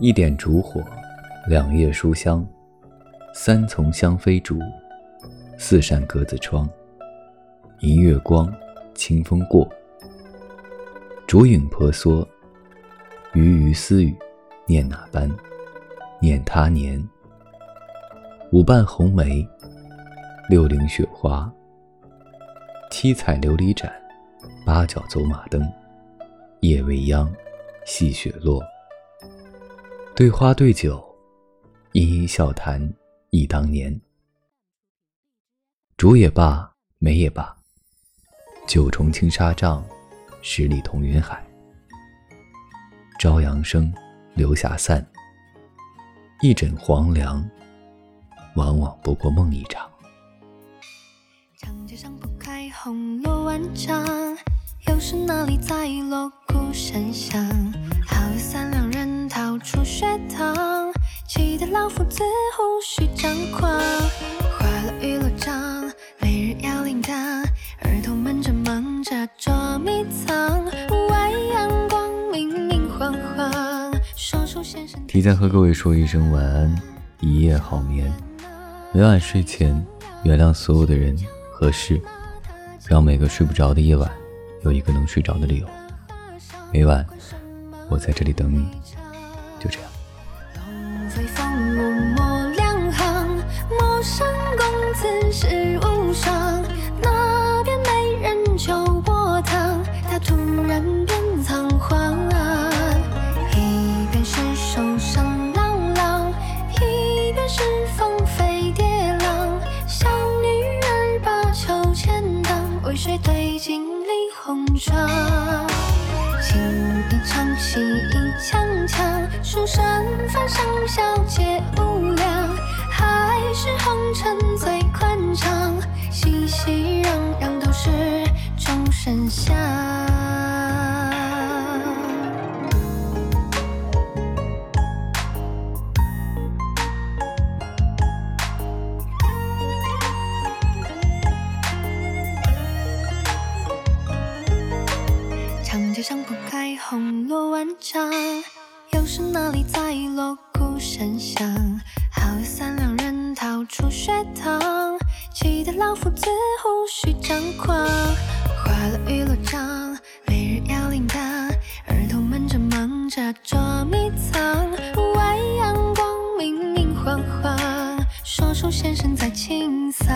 一点烛火，两叶书香，三丛香飞竹，四扇格子窗。银月光，清风过，烛影婆娑。鱼鱼私语，念哪般？念他年。五瓣红梅，六陵雪花，七彩琉璃盏，八角走马灯。夜未央，细雪落。对花对酒，殷殷笑谈忆当年。竹也罢，梅也罢，九重青纱帐，十里同云海。朝阳生，留霞散。一枕黄粱，往往不过梦一场。长街上铺开红罗万丈，又是哪里在锣鼓声响？好友三两人逃出学堂，气得老夫子胡须张狂。花落玉罗帐，每日要铃铛，儿童们正忙着捉迷藏。外阳光明明晃晃，说出先生。提前和各位说一声晚安，一夜好眠。每晚睡前，原谅所有的人和事，让每个睡不着的夜晚有一个能睡着的理由。每晚，我在这里等你，就这样。为谁对镜理红妆？轻一唱，戏一腔腔，书生翻上小姐无量，还是红尘最宽敞，熙熙攘攘都是众生相。长街上铺开红罗万丈，又是哪里在锣鼓声响？好友三两人逃出学堂，气得老夫子胡须张狂。花落玉罗帐，每日要铃铛，儿童们正忙着捉迷藏。屋外阳光明明晃晃，说书先生在清嗓。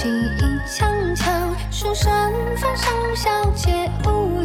一场，戏一枪枪，书生犯上小姐无